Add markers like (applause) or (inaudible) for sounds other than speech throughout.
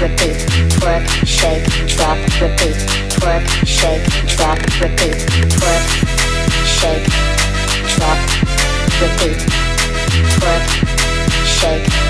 repeat, twerk, shake, drop, repeat, twerk, shake, drop, repeat, twerk, shake, drop, repeat, twerk, shake.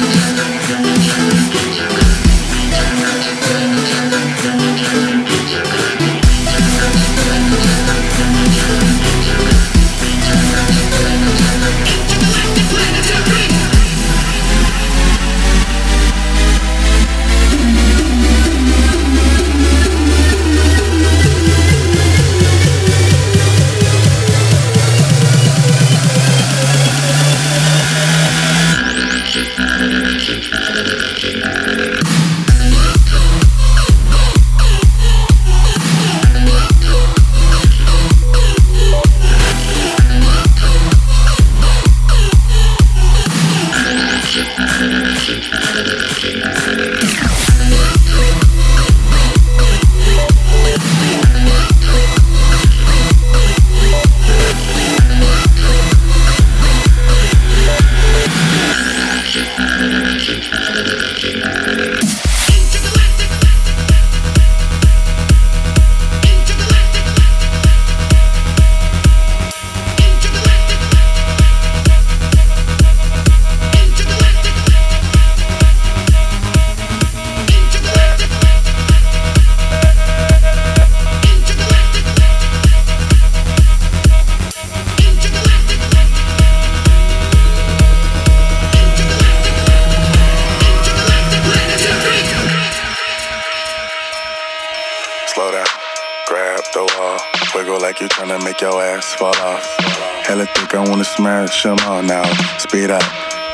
Hella thick, I wanna smash them all now. Speed up,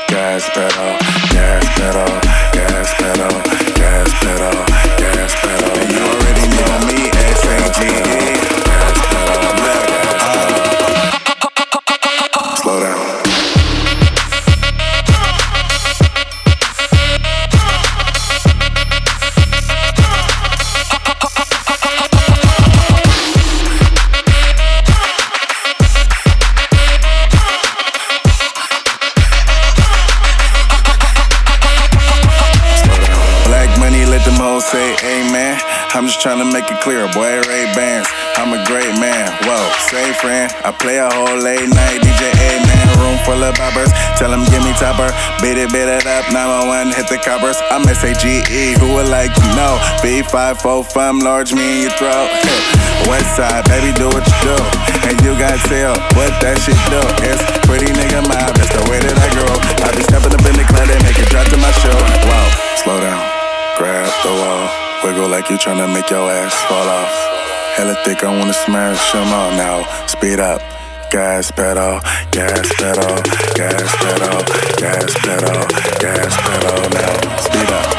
gas pedal, gas pedal, gas pedal, gas pedal, gas pedal. You already know me, S-A-G-E. Clear, boy, Ray Bans. I'm a great man, whoa, same friend. I play a whole late night DJ, A-man, Room full of boppers, tell them give me topper. Beat it, beat it up, 911, hit the coppers. I'm S-A-G-E, who would like to know? B545, large me in your throat. (laughs) West side, baby, do what you do. And you got tell what that shit do. It's pretty nigga mob, that's the way that I grow. I be stepping up in the club, they make it drop to my show. Wow, slow down, grab the wall, wiggle like you tryna make your ass fall off. Hella thick, I wanna smash them all now. Speed up. Gas pedal, gas pedal, gas pedal, gas pedal, gas pedal now. Speed up.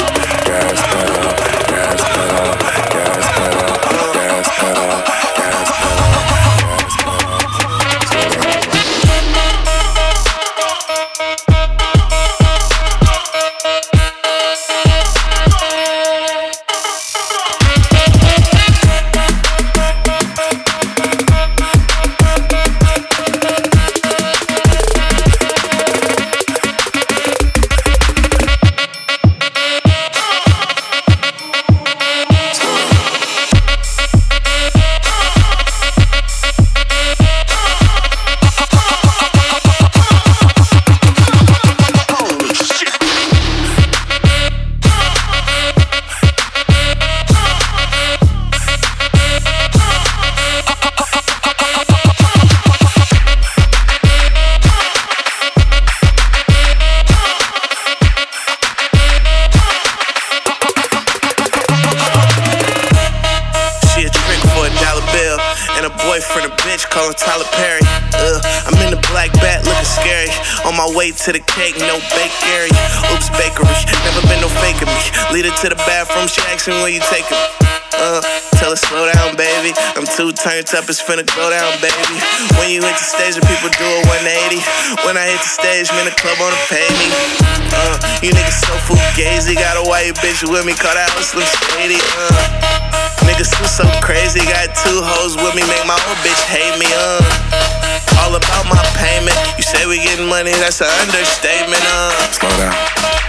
She where you taking me. Uh, tell her slow down, baby. I'm too turned up, it's finna go down, baby. When you hit the stage, the people do a 180. When I hit the stage, man, the club wanna pay me. Uh, you niggas so full Gazy got a white bitch with me, call that Slim Shady, uh. Niggas too so crazy, got two hoes with me, make my old bitch hate me, uh. All about my payment. You say we getting money, that's an understatement, uh. Slow down,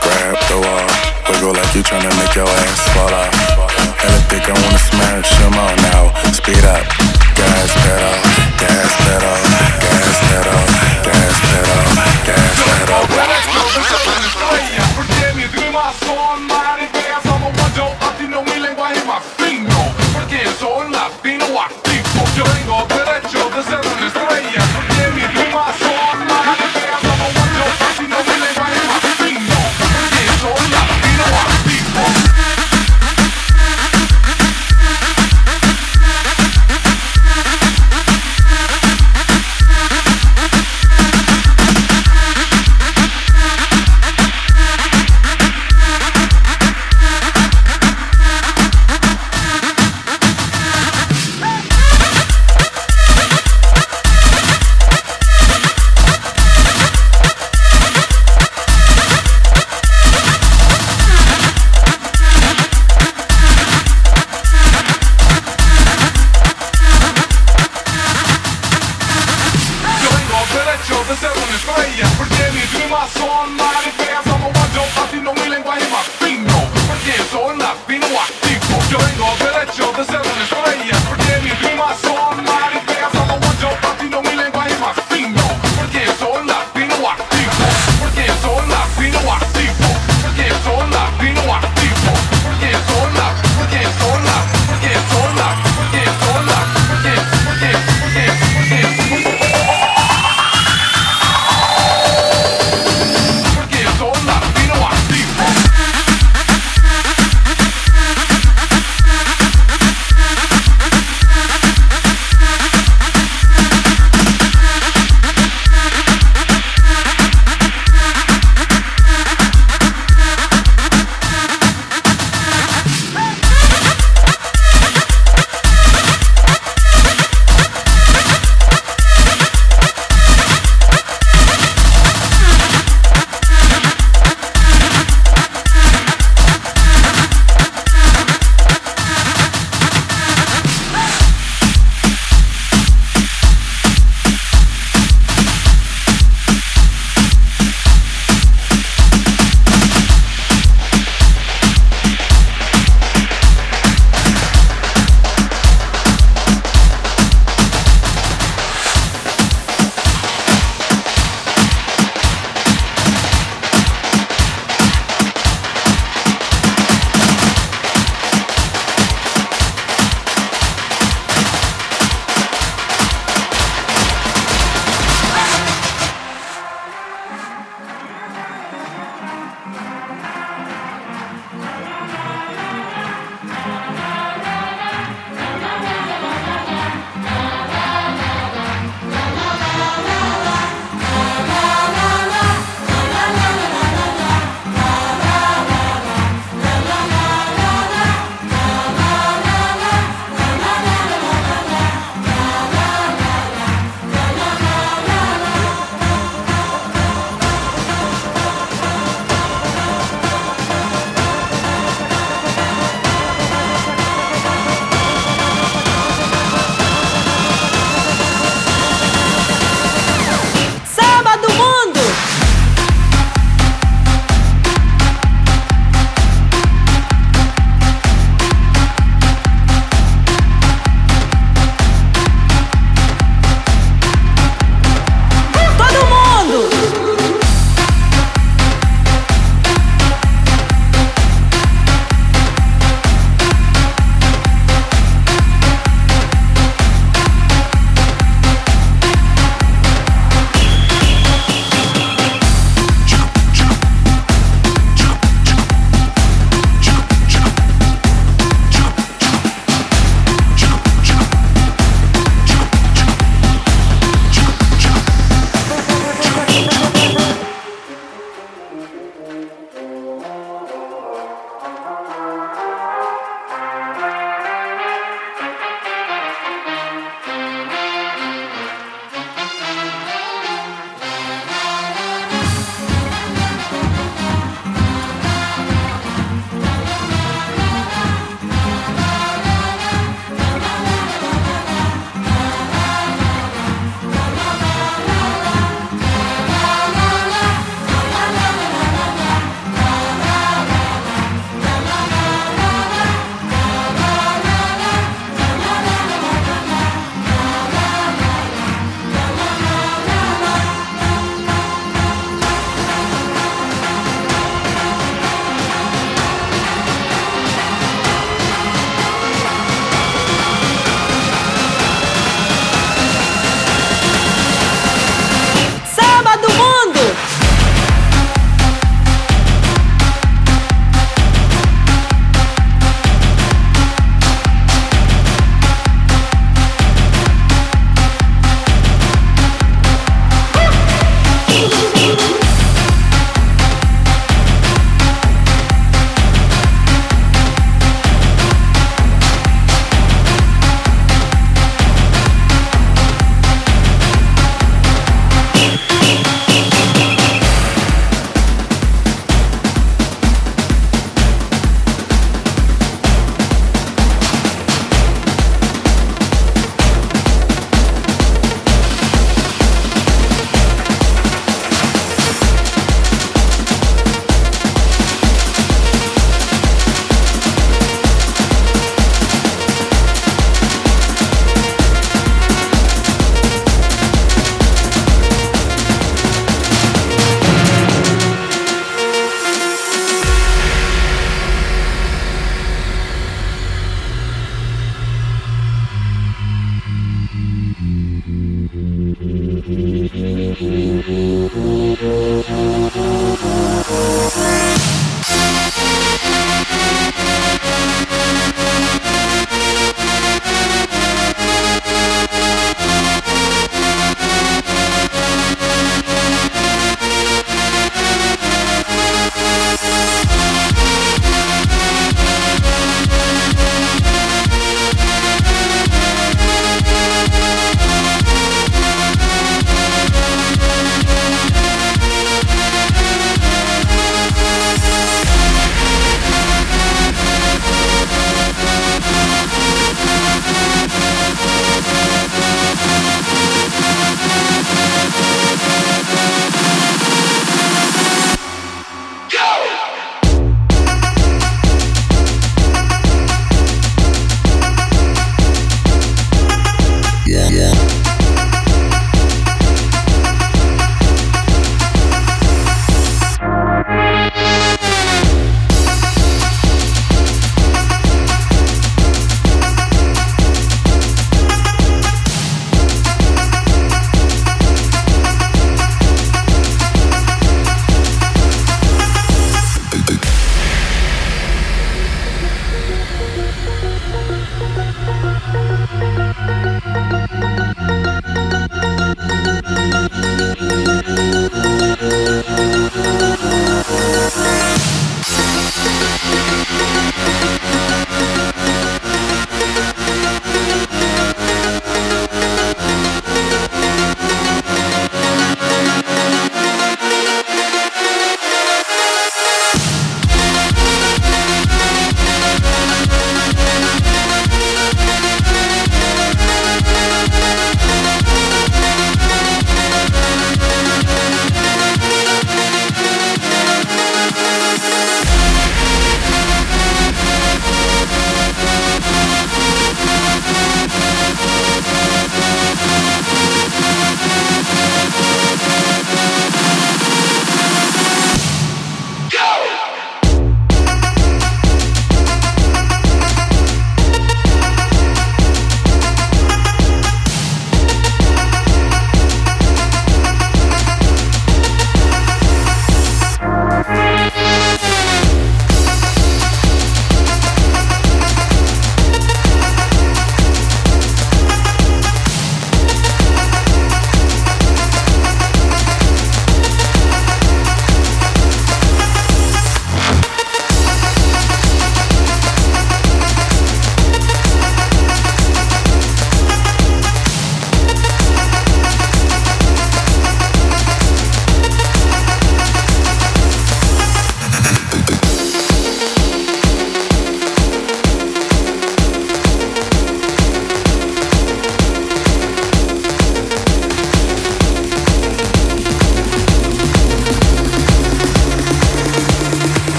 grab the wall, wiggle like you tryna make your ass fall off. Hella thick, I wanna smash, come on now, speed up, gas pedal, gas pedal, gas pedal, gas pedal, gas pedal. Porque mis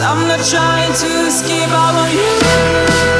I'm not trying to escape. I want you.